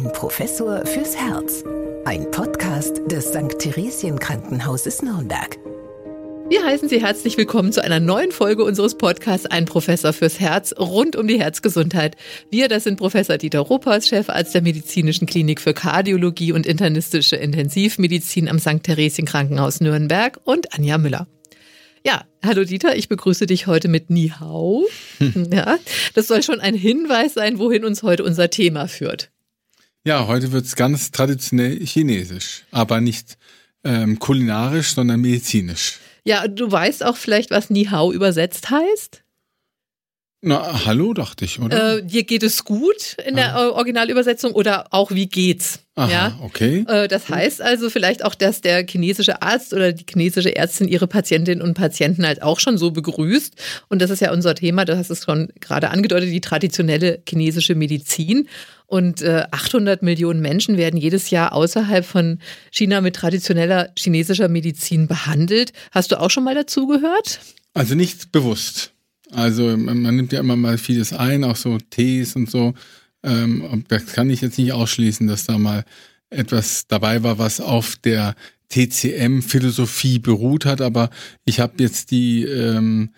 Ein Professor fürs Herz. Ein Podcast des St. Theresien Krankenhauses Nürnberg. Wir heißen Sie herzlich willkommen zu einer neuen Folge unseres Podcasts Ein Professor fürs Herz rund um die Herzgesundheit. Wir, das sind Professor Dieter Ruppers, Chefarzt der Medizinischen Klinik für Kardiologie und internistische Intensivmedizin am St. Theresien Krankenhaus Nürnberg und Anja Müller. Ja, hallo Dieter, ich begrüße dich heute mit Ni Hao. Ja, das soll schon ein Hinweis sein, wohin uns heute unser Thema führt. Ja, heute wird es ganz traditionell chinesisch, aber nicht ähm, kulinarisch, sondern medizinisch. Ja, du weißt auch vielleicht, was Ni Hao übersetzt heißt? Na, hallo, dachte ich, oder? Äh, dir geht es gut in der ah. Originalübersetzung oder auch wie geht's? Aha, ja, okay. Äh, das heißt also vielleicht auch, dass der chinesische Arzt oder die chinesische Ärztin ihre Patientinnen und Patienten halt auch schon so begrüßt. Und das ist ja unser Thema, das hast du schon gerade angedeutet, die traditionelle chinesische Medizin. Und äh, 800 Millionen Menschen werden jedes Jahr außerhalb von China mit traditioneller chinesischer Medizin behandelt. Hast du auch schon mal dazu gehört? Also nicht bewusst. Also man, nimmt ja immer mal vieles ein, auch so Tees und so. Ähm, das kann ich jetzt nicht ausschließen, dass da mal etwas dabei war, was auf der TCM-Philosophie beruht hat, aber ich habe jetzt die ähm,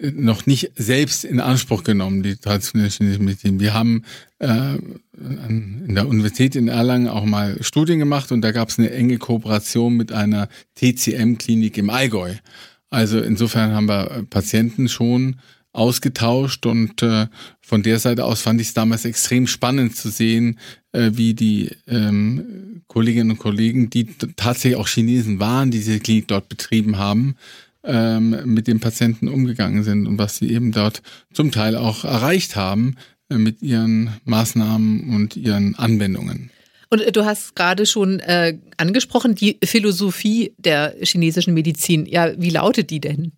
noch nicht selbst in Anspruch genommen, die traditionelle chinesische Medizin. Wir haben äh, in der Universität in Erlangen auch mal Studien gemacht und da gab es eine enge Kooperation mit einer TCM-Klinik im Allgäu. Also insofern haben wir Patienten schon ausgetauscht und äh, von der Seite aus fand ich es damals extrem spannend zu sehen, äh, wie die ähm, Kolleginnen und Kollegen, die tatsächlich auch Chinesen waren, die diese Klinik dort betrieben haben, ähm, mit den Patienten umgegangen sind und was sie eben dort zum Teil auch erreicht haben äh, mit ihren Maßnahmen und ihren Anwendungen. Und äh, du hast gerade schon äh, angesprochen, die Philosophie der chinesischen Medizin. Ja, wie lautet die denn?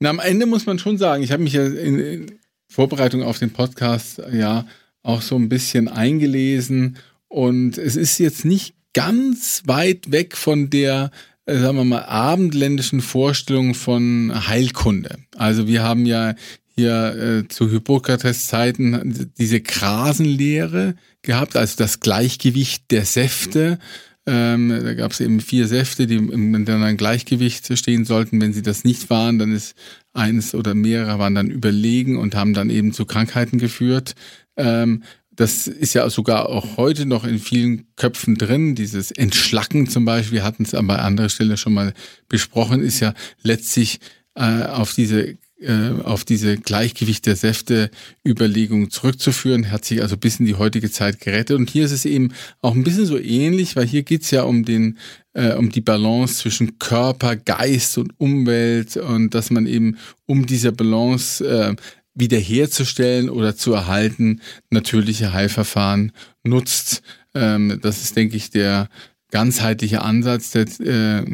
Na, am Ende muss man schon sagen, ich habe mich ja in, in, Vorbereitung auf den Podcast ja auch so ein bisschen eingelesen und es ist jetzt nicht ganz weit weg von der, sagen wir mal, abendländischen Vorstellung von Heilkunde. Also wir haben ja hier äh, zu Hippokrates Zeiten diese Krasenlehre gehabt, also das Gleichgewicht der Säfte. Ähm, da gab es eben vier Säfte, die in einem Gleichgewicht stehen sollten. Wenn sie das nicht waren, dann ist eines oder mehrere waren dann überlegen und haben dann eben zu Krankheiten geführt. Ähm, das ist ja sogar auch heute noch in vielen Köpfen drin. Dieses Entschlacken zum Beispiel, wir hatten es aber an anderer Stelle schon mal besprochen, ist ja letztlich äh, auf diese äh, auf diese Gleichgewicht der Säfte Überlegung zurückzuführen, hat sich also bis in die heutige Zeit gerettet. Und hier ist es eben auch ein bisschen so ähnlich, weil hier geht's ja um den, äh, um die Balance zwischen Körper, Geist und Umwelt und dass man eben um diese Balance äh, wiederherzustellen oder zu erhalten, natürliche Heilverfahren nutzt. Ähm, das ist, denke ich, der ganzheitliche Ansatz der, äh,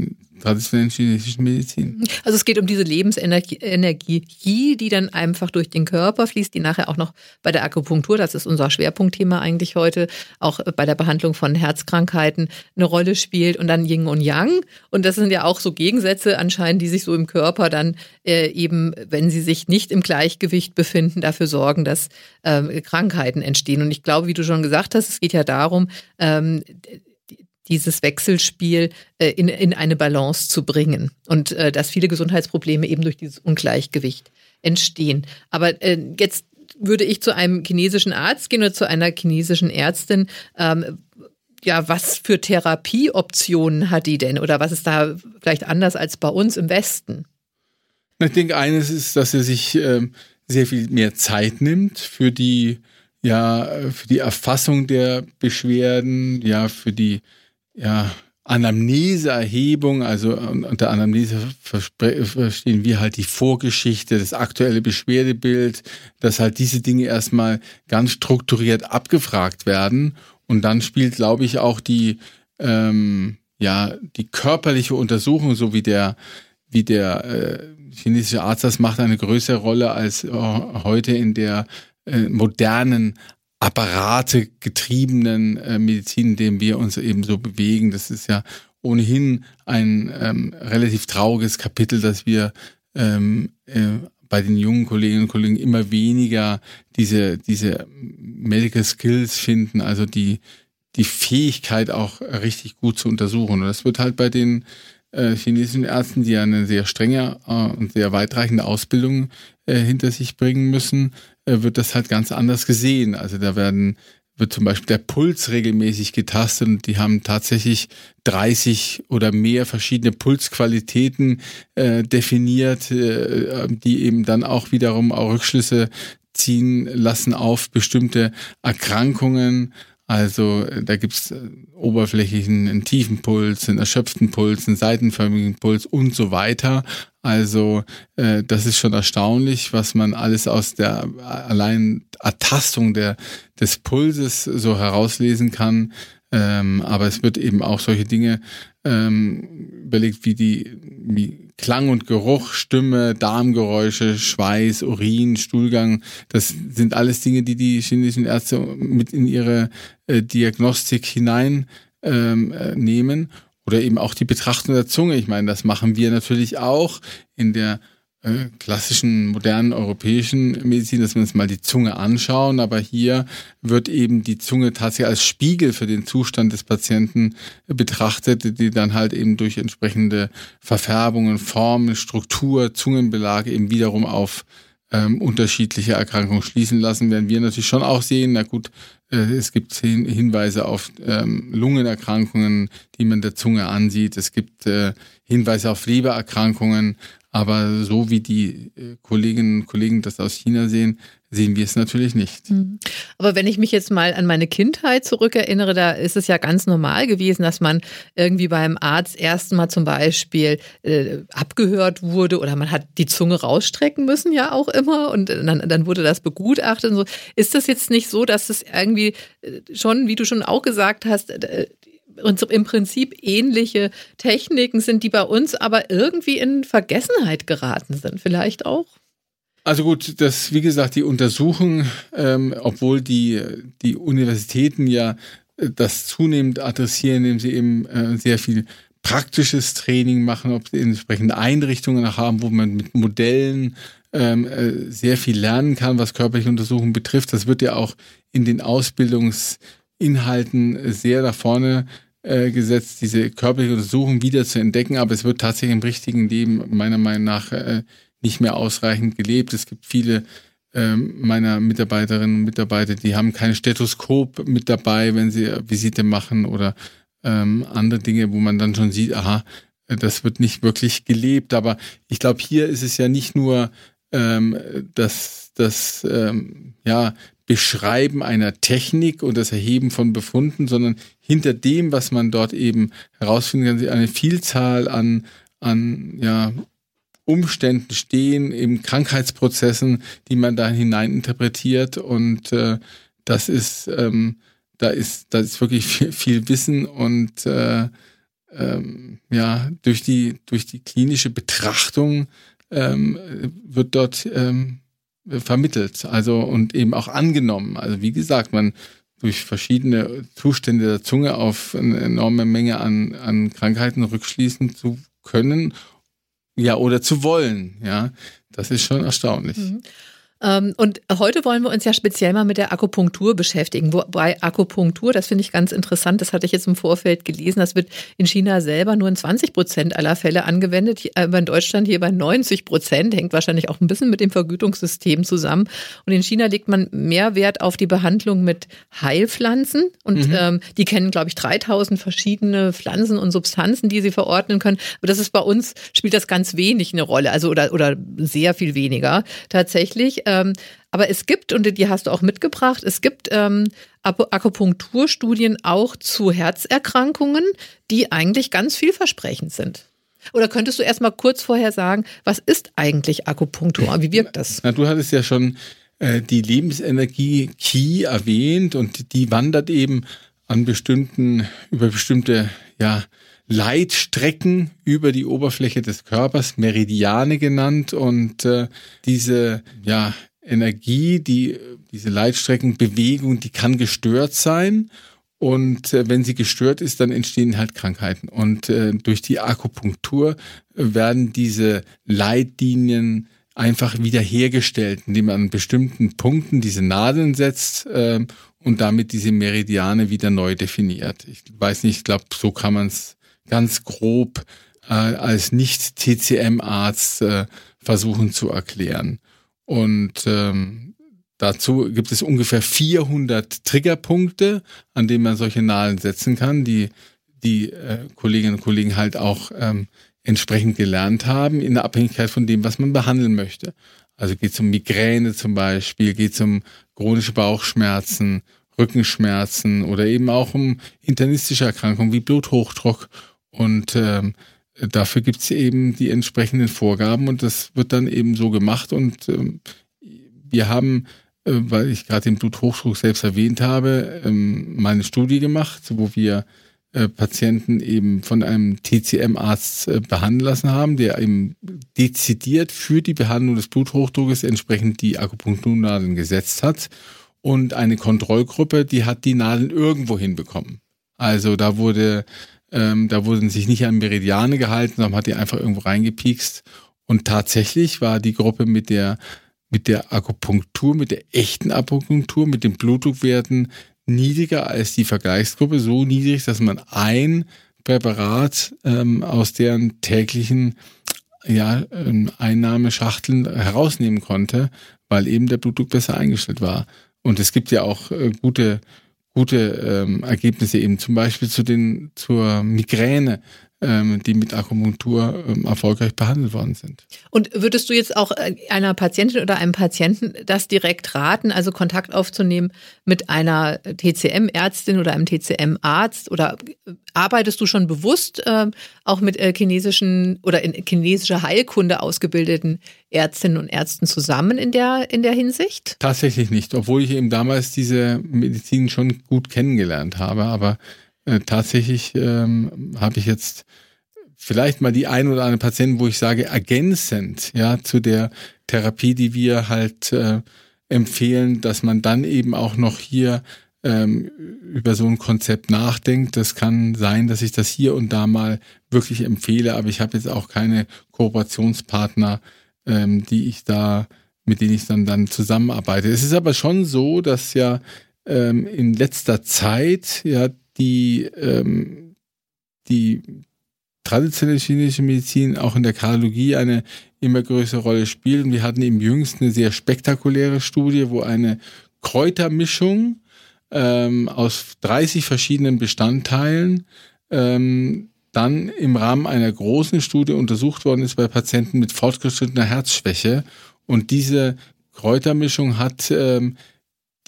traditionellen chinesischen Medizin. Also es geht um diese Lebensenergie, die dann einfach durch den Körper fließt, die nachher auch noch bei der Akupunktur, das ist unser Schwerpunktthema eigentlich heute, auch bei der Behandlung von Herzkrankheiten eine Rolle spielt und dann Yin und Yang. Und das sind ja auch so Gegensätze anscheinend, die sich so im Körper dann äh, eben, wenn sie sich nicht im Gleichgewicht befinden, dafür sorgen, dass äh, Krankheiten entstehen. Und ich glaube, wie du schon gesagt hast, es geht ja darum, ähm, dieses Wechselspiel äh, in, in eine Balance zu bringen und äh, dass viele Gesundheitsprobleme eben durch dieses Ungleichgewicht entstehen. Aber äh, jetzt würde ich zu einem chinesischen Arzt gehen oder zu einer chinesischen Ärztin. Ähm, ja, was für Therapieoptionen hat die denn oder was ist da vielleicht anders als bei uns im Westen? Ich denke, eines ist, dass er sich äh, sehr viel mehr Zeit nimmt für die ja für die Erfassung der Beschwerden, ja für die ja, Anamneseerhebung, also unter Anamnese verstehen wir halt die Vorgeschichte, das aktuelle Beschwerdebild, dass halt diese Dinge erstmal ganz strukturiert abgefragt werden. Und dann spielt, glaube ich, auch die, ähm, ja, die körperliche Untersuchung, so wie der, wie der äh, chinesische Arzt das macht, eine größere Rolle als äh, heute in der äh, modernen Apparate getriebenen äh, Medizin, in dem wir uns eben so bewegen. Das ist ja ohnehin ein ähm, relativ trauriges Kapitel, dass wir ähm, äh, bei den jungen Kolleginnen und Kollegen immer weniger diese, diese Medical Skills finden, also die, die Fähigkeit auch richtig gut zu untersuchen. Und das wird halt bei den äh, chinesischen Ärzten, die eine sehr strenge äh, und sehr weitreichende Ausbildung äh, hinter sich bringen müssen, wird das halt ganz anders gesehen. Also da werden wird zum Beispiel der Puls regelmäßig getastet und die haben tatsächlich 30 oder mehr verschiedene Pulsqualitäten äh, definiert, äh, die eben dann auch wiederum auch Rückschlüsse ziehen lassen auf bestimmte Erkrankungen. Also äh, da gibt's äh, oberflächlichen, einen tiefen Puls, einen erschöpften Puls, einen seitenförmigen Puls und so weiter. Also äh, das ist schon erstaunlich, was man alles aus der allein Ertastung der, des Pulses so herauslesen kann. Ähm, aber es wird eben auch solche Dinge ähm, überlegt, wie die wie Klang und Geruch, Stimme, Darmgeräusche, Schweiß, Urin, Stuhlgang. Das sind alles Dinge, die die chinesischen Ärzte mit in ihre äh, Diagnostik hineinnehmen. Ähm, äh, nehmen. Oder eben auch die Betrachtung der Zunge. Ich meine, das machen wir natürlich auch in der klassischen modernen europäischen Medizin, dass wir uns mal die Zunge anschauen, aber hier wird eben die Zunge tatsächlich als Spiegel für den Zustand des Patienten betrachtet, die dann halt eben durch entsprechende Verfärbungen, Formen, Struktur, Zungenbelag eben wiederum auf ähm, unterschiedliche Erkrankungen schließen lassen, werden wir natürlich schon auch sehen, na gut, äh, es gibt Hinweise auf ähm, Lungenerkrankungen, die man der Zunge ansieht. Es gibt äh, Hinweise auf Lebererkrankungen. Aber so wie die äh, Kolleginnen und Kollegen das aus China sehen, sehen wir es natürlich nicht. Mhm. Aber wenn ich mich jetzt mal an meine Kindheit zurückerinnere, da ist es ja ganz normal gewesen, dass man irgendwie beim Arzt erstmal zum Beispiel äh, abgehört wurde oder man hat die Zunge rausstrecken müssen ja auch immer und dann, dann wurde das begutachtet und so. Ist das jetzt nicht so, dass es irgendwie äh, schon, wie du schon auch gesagt hast, äh, und im Prinzip ähnliche Techniken sind, die bei uns aber irgendwie in Vergessenheit geraten sind, vielleicht auch? Also gut, das, wie gesagt, die Untersuchung, ähm, obwohl die, die Universitäten ja äh, das zunehmend adressieren, indem sie eben äh, sehr viel praktisches Training machen, ob sie entsprechende Einrichtungen haben, wo man mit Modellen ähm, äh, sehr viel lernen kann, was körperliche Untersuchungen betrifft. Das wird ja auch in den Ausbildungsinhalten sehr da vorne äh, diese körperliche Untersuchung wieder zu entdecken, aber es wird tatsächlich im richtigen Leben meiner Meinung nach äh, nicht mehr ausreichend gelebt. Es gibt viele ähm, meiner Mitarbeiterinnen und Mitarbeiter, die haben kein Stethoskop mit dabei, wenn sie Visite machen oder ähm, andere Dinge, wo man dann schon sieht, aha, das wird nicht wirklich gelebt. Aber ich glaube, hier ist es ja nicht nur ähm, das, das ähm, ja, Beschreiben einer Technik und das Erheben von Befunden, sondern hinter dem, was man dort eben herausfinden kann, eine Vielzahl an, an ja, Umständen stehen, eben Krankheitsprozessen, die man da hinein interpretiert und äh, das ist, ähm, da ist, da ist wirklich viel, viel Wissen und äh, ähm, ja, durch die, durch die klinische Betrachtung ähm, wird dort ähm, vermittelt, also und eben auch angenommen. Also wie gesagt, man durch verschiedene Zustände der Zunge auf eine enorme Menge an, an Krankheiten rückschließen zu können, ja, oder zu wollen, ja. Das ist schon erstaunlich. Mhm. Ähm, und heute wollen wir uns ja speziell mal mit der Akupunktur beschäftigen. Wobei Akupunktur, das finde ich ganz interessant, das hatte ich jetzt im Vorfeld gelesen, das wird in China selber nur in 20 Prozent aller Fälle angewendet, aber in Deutschland hier bei 90 Prozent, hängt wahrscheinlich auch ein bisschen mit dem Vergütungssystem zusammen. Und in China legt man mehr Wert auf die Behandlung mit Heilpflanzen und mhm. ähm, die kennen, glaube ich, 3000 verschiedene Pflanzen und Substanzen, die sie verordnen können. Aber das ist bei uns, spielt das ganz wenig eine Rolle, also oder, oder sehr viel weniger tatsächlich. Ähm, aber es gibt, und die hast du auch mitgebracht, es gibt ähm, Akupunkturstudien auch zu Herzerkrankungen, die eigentlich ganz vielversprechend sind. Oder könntest du erst mal kurz vorher sagen, was ist eigentlich Akupunktur? Wie wirkt das? Na, du hattest ja schon äh, die Lebensenergie Qi erwähnt und die wandert eben an bestimmten, über bestimmte, ja, Leitstrecken über die Oberfläche des Körpers, Meridiane genannt. Und äh, diese ja, Energie, die, diese Leitstreckenbewegung, die kann gestört sein. Und äh, wenn sie gestört ist, dann entstehen halt Krankheiten. Und äh, durch die Akupunktur werden diese Leitlinien einfach wiederhergestellt, indem man an bestimmten Punkten diese Nadeln setzt äh, und damit diese Meridiane wieder neu definiert. Ich weiß nicht, ich glaube, so kann man es ganz grob äh, als Nicht-TCM-Arzt äh, versuchen zu erklären. Und ähm, dazu gibt es ungefähr 400 Triggerpunkte, an denen man solche Nadeln setzen kann, die die äh, Kolleginnen und Kollegen halt auch ähm, entsprechend gelernt haben, in der Abhängigkeit von dem, was man behandeln möchte. Also geht es um Migräne zum Beispiel, geht es um chronische Bauchschmerzen, Rückenschmerzen oder eben auch um internistische Erkrankungen wie Bluthochdruck. Und ähm, dafür gibt es eben die entsprechenden Vorgaben und das wird dann eben so gemacht. Und ähm, wir haben, äh, weil ich gerade den Bluthochdruck selbst erwähnt habe, ähm, mal eine Studie gemacht, wo wir äh, Patienten eben von einem TCM-Arzt äh, behandeln lassen haben, der eben dezidiert für die Behandlung des Bluthochdruckes entsprechend die Akupunkturnadeln gesetzt hat und eine Kontrollgruppe, die hat die Nadeln irgendwo hinbekommen. Also da wurde, ähm, da wurden sich nicht an Meridiane gehalten, sondern hat die einfach irgendwo reingepiekst. Und tatsächlich war die Gruppe mit der mit der Akupunktur, mit der echten Akupunktur, mit den Blutdruckwerten niedriger als die Vergleichsgruppe, so niedrig, dass man ein Präparat ähm, aus deren täglichen ja, ähm, Einnahmeschachteln herausnehmen konnte, weil eben der Blutdruck besser eingestellt war. Und es gibt ja auch äh, gute, gute ähm, Ergebnisse eben zum Beispiel zu den, zur Migräne die mit Akupunktur ähm, erfolgreich behandelt worden sind. Und würdest du jetzt auch äh, einer Patientin oder einem Patienten das direkt raten, also Kontakt aufzunehmen mit einer TCM-Ärztin oder einem TCM-Arzt? Oder äh, arbeitest du schon bewusst äh, auch mit äh, chinesischen oder in chinesischer Heilkunde ausgebildeten Ärztinnen und Ärzten zusammen in der, in der Hinsicht? Tatsächlich nicht, obwohl ich eben damals diese Medizin schon gut kennengelernt habe, aber äh, tatsächlich ähm, habe ich jetzt vielleicht mal die ein oder andere Patienten, wo ich sage, ergänzend ja zu der Therapie, die wir halt äh, empfehlen, dass man dann eben auch noch hier ähm, über so ein Konzept nachdenkt. Das kann sein, dass ich das hier und da mal wirklich empfehle, aber ich habe jetzt auch keine Kooperationspartner, ähm, die ich da, mit denen ich dann dann zusammenarbeite. Es ist aber schon so, dass ja ähm, in letzter Zeit ja die, ähm, die traditionelle chinesische Medizin auch in der Kardiologie eine immer größere Rolle spielt. Und wir hatten im jüngsten eine sehr spektakuläre Studie, wo eine Kräutermischung ähm, aus 30 verschiedenen Bestandteilen ähm, dann im Rahmen einer großen Studie untersucht worden ist bei Patienten mit fortgeschrittener Herzschwäche. Und diese Kräutermischung hat ähm,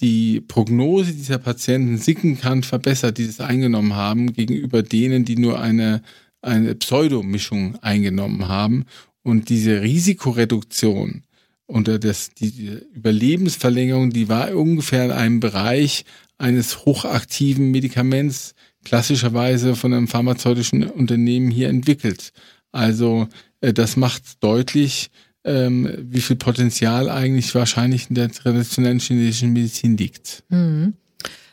die Prognose dieser Patienten signifikant verbessert, die das eingenommen haben, gegenüber denen, die nur eine, eine Pseudomischung eingenommen haben. Und diese Risikoreduktion unter das, die Überlebensverlängerung, die war ungefähr in einem Bereich eines hochaktiven Medikaments, klassischerweise von einem pharmazeutischen Unternehmen hier entwickelt. Also äh, das macht deutlich, ähm, wie viel Potenzial eigentlich wahrscheinlich in der traditionellen chinesischen Medizin liegt. Mhm.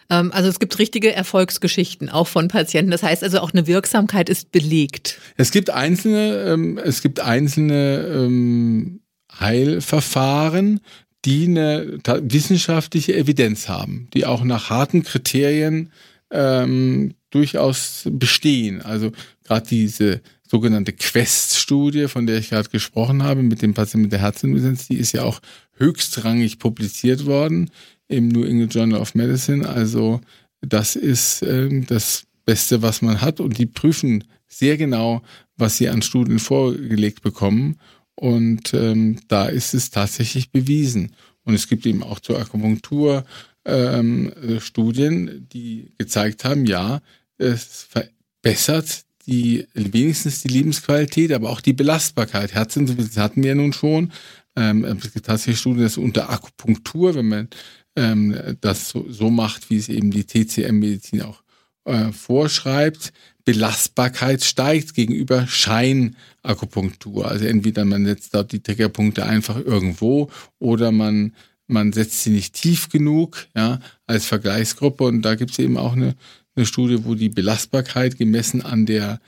Ähm, also es gibt richtige Erfolgsgeschichten auch von Patienten. Das heißt also auch eine Wirksamkeit ist belegt. Es gibt einzelne, ähm, es gibt einzelne ähm, Heilverfahren, die eine wissenschaftliche Evidenz haben, die auch nach harten Kriterien ähm, durchaus bestehen. Also gerade diese sogenannte Quest-Studie, von der ich gerade gesprochen habe, mit dem Patienten mit der Herzinsuffizienz, die ist ja auch höchstrangig publiziert worden im New England Journal of Medicine. Also das ist äh, das Beste, was man hat. Und die prüfen sehr genau, was sie an Studien vorgelegt bekommen. Und ähm, da ist es tatsächlich bewiesen. Und es gibt eben auch zur Akupunktur ähm, Studien, die gezeigt haben, ja, es verbessert die wenigstens die Lebensqualität, aber auch die Belastbarkeit. Herzinsuffizienz hatten wir ja nun schon. Ähm, es gibt tatsächlich Studien, dass unter Akupunktur, wenn man ähm, das so, so, macht, wie es eben die TCM-Medizin auch äh, vorschreibt, Belastbarkeit steigt gegenüber Scheinakupunktur. Also entweder man setzt dort die Triggerpunkte einfach irgendwo oder man man setzt sie nicht tief genug, ja, als Vergleichsgruppe. Und da gibt es eben auch eine eine Studie, wo die Belastbarkeit gemessen an der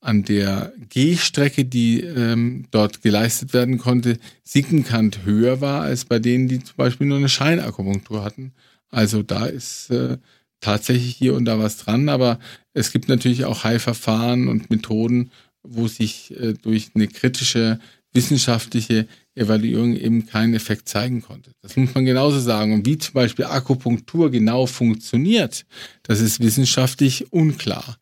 an der Gehstrecke, die ähm, dort geleistet werden konnte, signifikant höher war als bei denen, die zum Beispiel nur eine Scheinakupunktur hatten. Also da ist äh, tatsächlich hier und da was dran, aber es gibt natürlich auch Heilverfahren und Methoden, wo sich äh, durch eine kritische wissenschaftliche Evaluierung eben keinen Effekt zeigen konnte. Das muss man genauso sagen. Und wie zum Beispiel Akupunktur genau funktioniert, das ist wissenschaftlich unklar.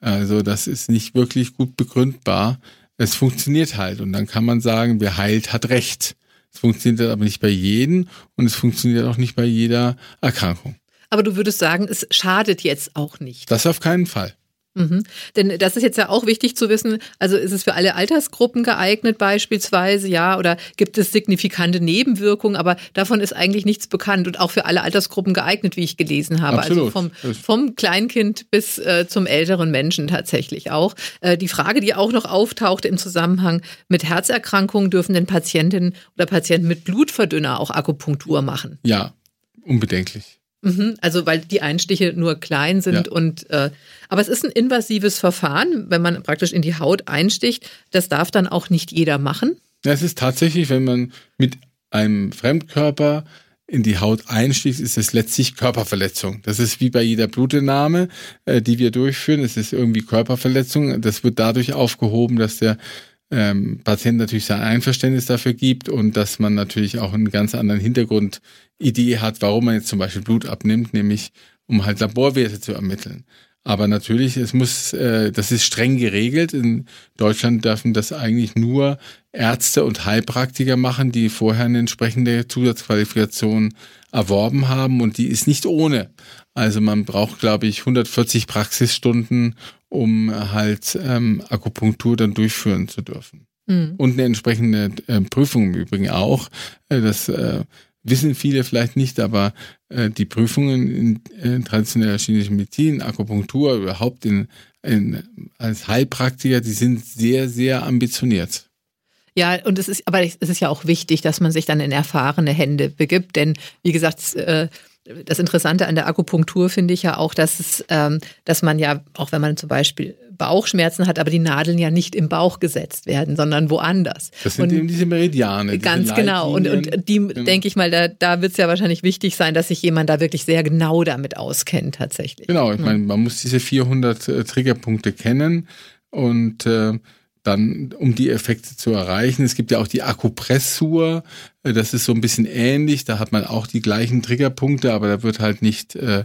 Also das ist nicht wirklich gut begründbar. Es funktioniert halt und dann kann man sagen, wer heilt, hat Recht. Es funktioniert aber nicht bei jedem und es funktioniert auch nicht bei jeder Erkrankung. Aber du würdest sagen, es schadet jetzt auch nicht. Das auf keinen Fall. Mhm. Denn das ist jetzt ja auch wichtig zu wissen. Also ist es für alle Altersgruppen geeignet beispielsweise, ja, oder gibt es signifikante Nebenwirkungen? Aber davon ist eigentlich nichts bekannt und auch für alle Altersgruppen geeignet, wie ich gelesen habe. Also Absolut. Also vom, vom Kleinkind bis äh, zum älteren Menschen tatsächlich auch. Äh, die Frage, die auch noch auftauchte im Zusammenhang mit Herzerkrankungen, dürfen denn Patientinnen oder Patienten mit Blutverdünner auch Akupunktur machen? Ja, unbedenklich. Mhm, also weil die Einstiche nur klein sind ja. und äh, aber es ist ein invasives Verfahren, wenn man praktisch in die Haut einsticht. Das darf dann auch nicht jeder machen. Ja, es ist tatsächlich, wenn man mit einem Fremdkörper in die Haut einsticht, ist es letztlich Körperverletzung. Das ist wie bei jeder Blutentnahme, äh, die wir durchführen. Es ist irgendwie Körperverletzung. Das wird dadurch aufgehoben, dass der ähm, Patient natürlich sein Einverständnis dafür gibt und dass man natürlich auch einen ganz anderen Hintergrundidee hat, warum man jetzt zum Beispiel Blut abnimmt, nämlich um halt Laborwerte zu ermitteln. Aber natürlich, es muss, äh, das ist streng geregelt. In Deutschland dürfen das eigentlich nur Ärzte und Heilpraktiker machen, die vorher eine entsprechende Zusatzqualifikation erworben haben und die ist nicht ohne. Also man braucht, glaube ich, 140 Praxisstunden, um halt ähm, Akupunktur dann durchführen zu dürfen. Mhm. Und eine entsprechende äh, Prüfung im Übrigen auch. Äh, das äh, wissen viele vielleicht nicht, aber die Prüfungen in, in traditioneller chinesischen Medizin, Akupunktur, überhaupt in, in, als Heilpraktiker, die sind sehr, sehr ambitioniert. Ja, und es ist, aber es ist ja auch wichtig, dass man sich dann in erfahrene Hände begibt, denn wie gesagt, äh, das Interessante an der Akupunktur finde ich ja auch, dass es, ähm, dass man ja, auch wenn man zum Beispiel Bauchschmerzen hat, aber die Nadeln ja nicht im Bauch gesetzt werden, sondern woanders. Das sind und eben diese Meridiane. Diese ganz genau. Und, und die, genau. denke ich mal, da, da wird es ja wahrscheinlich wichtig sein, dass sich jemand da wirklich sehr genau damit auskennt, tatsächlich. Genau, ich meine, man muss diese 400 äh, Triggerpunkte kennen und äh, dann, um die Effekte zu erreichen. Es gibt ja auch die Akupressur, äh, das ist so ein bisschen ähnlich, da hat man auch die gleichen Triggerpunkte, aber da wird halt nicht äh,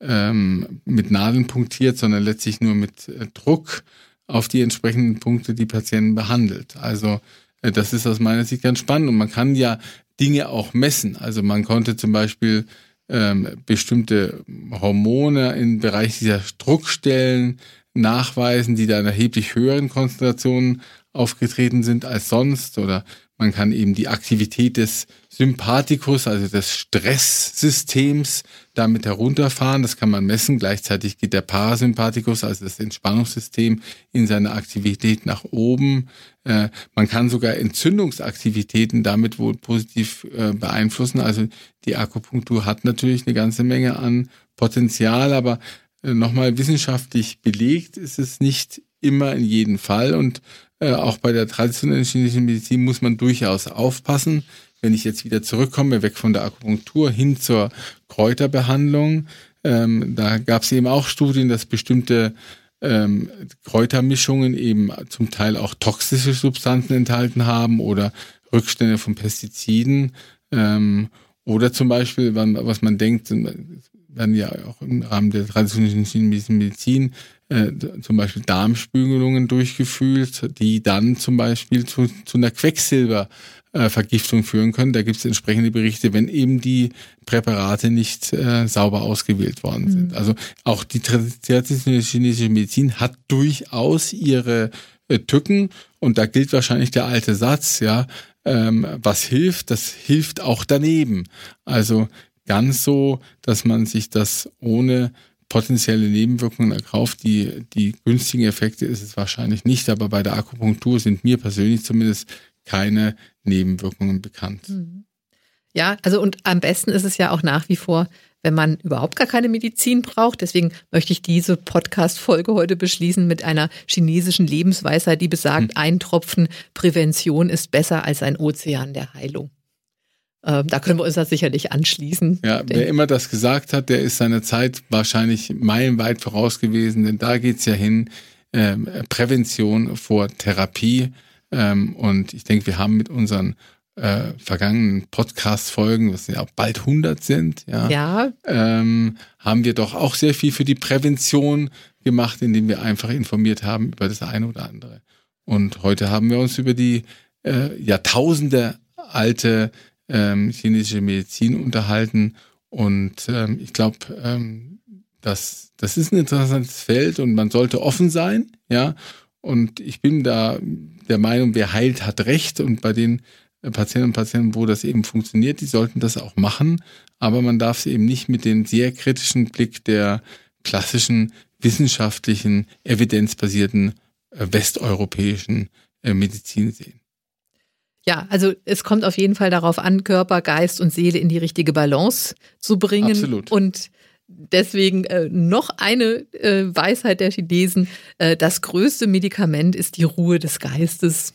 ähm, mit Nadeln punktiert, sondern letztlich nur mit äh, Druck auf die entsprechenden Punkte die Patienten behandelt. Also äh, das ist aus meiner Sicht ganz spannend und man kann ja Dinge auch messen. Also man konnte zum Beispiel ähm, bestimmte Hormone im Bereich dieser Druckstellen nachweisen, die da in erheblich höheren Konzentrationen aufgetreten sind als sonst. Oder man kann eben die Aktivität des Sympathikus, also des Stresssystems, damit herunterfahren. Das kann man messen. Gleichzeitig geht der Parasympathikus, also das Entspannungssystem, in seiner Aktivität nach oben. Äh, man kann sogar Entzündungsaktivitäten damit wohl positiv äh, beeinflussen. Also die Akupunktur hat natürlich eine ganze Menge an Potenzial, aber nochmal wissenschaftlich belegt ist es nicht immer in jedem Fall und äh, auch bei der traditionellen chinesischen Medizin muss man durchaus aufpassen. Wenn ich jetzt wieder zurückkomme, weg von der Akupunktur hin zur Kräuterbehandlung, ähm, da gab es eben auch Studien, dass bestimmte ähm, Kräutermischungen eben zum Teil auch toxische Substanzen enthalten haben oder Rückstände von Pestiziden. Ähm, oder zum Beispiel, was man denkt, werden ja auch im Rahmen der traditionellen chinesischen Medizin äh, zum Beispiel Darmspiegelungen durchgeführt, die dann zum Beispiel zu, zu einer Quecksilbervergiftung äh, führen können. Da gibt es entsprechende Berichte, wenn eben die Präparate nicht äh, sauber ausgewählt worden sind. Mhm. Also auch die traditionelle chinesische Medizin hat durchaus ihre äh, Tücken und da gilt wahrscheinlich der alte Satz, ja, ähm, was hilft, das hilft auch daneben. Also ganz so, dass man sich das ohne potenzielle Nebenwirkungen erkauft. Die, die günstigen Effekte ist es wahrscheinlich nicht, aber bei der Akupunktur sind mir persönlich zumindest keine Nebenwirkungen bekannt. Mhm. Ja, also und am besten ist es ja auch nach wie vor, wenn man überhaupt gar keine Medizin braucht. Deswegen möchte ich diese Podcast-Folge heute beschließen mit einer chinesischen Lebensweisheit, die besagt, mhm. ein Tropfen Prävention ist besser als ein Ozean der Heilung. Äh, da können wir uns das sicherlich anschließen. Ja, wer immer das gesagt hat, der ist seiner Zeit wahrscheinlich meilenweit voraus gewesen, denn da geht's ja hin, ähm, Prävention vor Therapie. Ähm, und ich denke, wir haben mit unseren äh, vergangenen Podcast-Folgen, was ja auch bald 100 sind, ja, ja. Ähm, haben wir doch auch sehr viel für die Prävention gemacht, indem wir einfach informiert haben über das eine oder andere. Und heute haben wir uns über die äh, Jahrtausende alte ähm, chinesische Medizin unterhalten. Und ähm, ich glaube, ähm, das, das ist ein interessantes Feld und man sollte offen sein, ja. Und ich bin da der Meinung, wer heilt, hat Recht. Und bei den äh, Patienten und Patienten, wo das eben funktioniert, die sollten das auch machen. Aber man darf es eben nicht mit dem sehr kritischen Blick der klassischen wissenschaftlichen, evidenzbasierten äh, westeuropäischen äh, Medizin sehen. Ja, also es kommt auf jeden Fall darauf an, Körper, Geist und Seele in die richtige Balance zu bringen. Absolut. Und deswegen äh, noch eine äh, Weisheit der Chinesen. Äh, das größte Medikament ist die Ruhe des Geistes.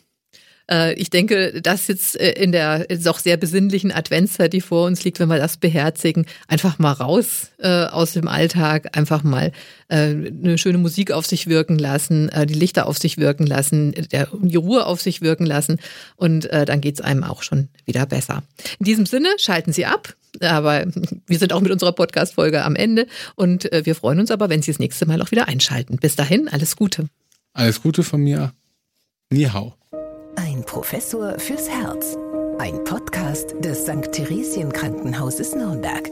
Äh, ich denke, das jetzt äh, in der doch sehr besinnlichen Adventszeit, die vor uns liegt, wenn wir das beherzigen, einfach mal raus äh, aus dem Alltag, einfach mal eine schöne Musik auf sich wirken lassen, die Lichter auf sich wirken lassen, die Ruhe auf sich wirken lassen und dann geht's einem auch schon wieder besser. In diesem Sinne, schalten Sie ab. Aber wir sind auch mit unserer Podcast-Folge am Ende und wir freuen uns aber, wenn Sie das nächste Mal auch wieder einschalten. Bis dahin, alles Gute. Alles Gute von mir. Ni hao. Ein Professor fürs Herz. Ein Podcast des St. Theresien Krankenhauses Nürnberg.